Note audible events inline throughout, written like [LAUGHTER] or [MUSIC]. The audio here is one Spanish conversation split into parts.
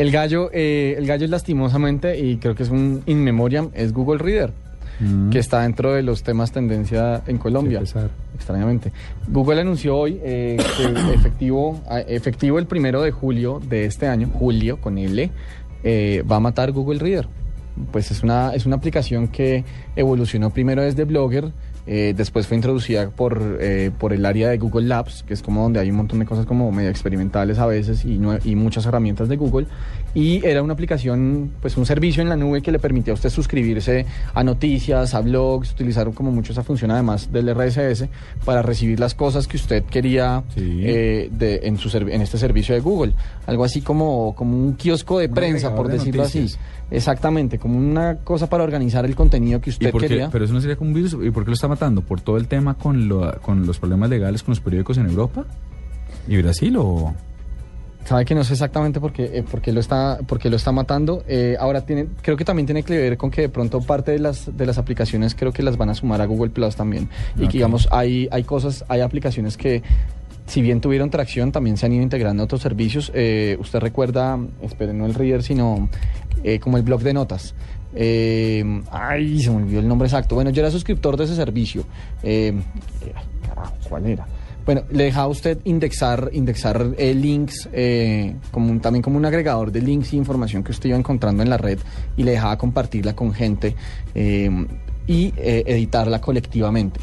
El gallo, eh, el gallo lastimosamente, y creo que es un in memoriam, es Google Reader, que está dentro de los temas tendencia en Colombia. Extrañamente. Google anunció hoy eh, que efectivo, a- efectivo el primero de julio de este año, julio con L, eh, va a matar Google Reader. Pues es una, es una aplicación que evolucionó primero desde Blogger, eh, después fue introducida por, eh, por el área de Google Labs, que es como donde hay un montón de cosas como medio experimentales a veces y, y muchas herramientas de Google. Y era una aplicación, pues un servicio en la nube que le permitía a usted suscribirse a noticias, a blogs, utilizar como mucho esa función además del RSS para recibir las cosas que usted quería Sí. eh, de, en, su en este servicio de Google. Algo así como, como un kiosco de prensa, por de decirlo así. Exactamente, como una cosa para organizar el contenido que ¿Y usted por qué? quería. Pero eso no sería como un virus. ¿Y por qué lo está matando? ¿Por todo el tema con, lo- con los problemas legales con los periódicos en Europa? ¿Y Brasil o...? Sabe que no sé exactamente por qué, eh, por qué lo está, por qué lo está matando. Eh, ahora tiene, creo que también tiene que ver con que de pronto parte de las, de las aplicaciones creo que las van a sumar a Google Plus también. Y Ok. que digamos, hay, hay cosas, hay aplicaciones que si bien tuvieron tracción, también se han ido integrando otros servicios. Eh, usted recuerda, espere, no el reader, sino eh, como el blog de notas. Eh, ay, se me olvidó el nombre exacto. Bueno, yo era suscriptor de ese servicio. Eh, carajo, ¿cuál era? Bueno, le dejaba usted indexar, indexar eh, links, eh, como un- también como un agregador de links y información que usted iba encontrando en la red y le dejaba compartirla con gente eh, y eh, editarla colectivamente.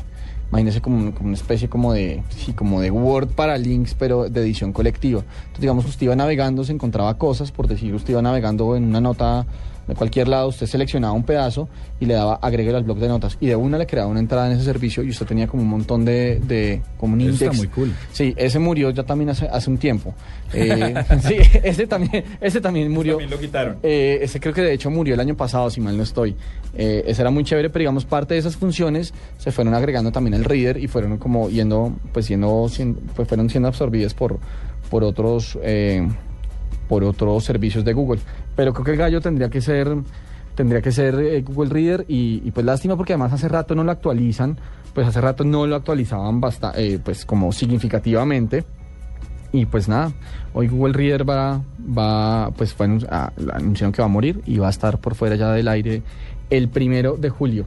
Imagínese como, como una especie como de, sí, como de Word para links, pero de edición colectiva. Entonces, digamos, usted iba navegando, se encontraba cosas, por decir, usted iba navegando en una nota de cualquier lado, usted seleccionaba un pedazo y le daba agregue al blog de notas. Y de una le creaba una entrada en ese servicio y usted tenía como un montón de, de como un Eso está muy cool. Sí, ese murió ya también hace, hace un tiempo. Eh, [LAUGHS] [LAUGHS] sí, ese también, ese también murió. también lo quitaron. Eh, ese creo que de hecho murió el año pasado, si mal no estoy. Eh, ese era muy chévere, pero digamos parte de esas funciones se fueron agregando también al reader y fueron como yendo, pues yendo, sien- pues fueron siendo absorbidas por, por otros, eh, por otros servicios de Google. Pero creo que el gallo tendría que ser, tendría que ser eh, Google Reader y, pues lástima porque además hace rato no lo actualizan, pues hace rato no lo actualizaban bastante, pues como significativamente. Y pues nada, hoy Google Reader va, va pues fue que va a morir y va a estar por fuera ya del aire el primero de julio.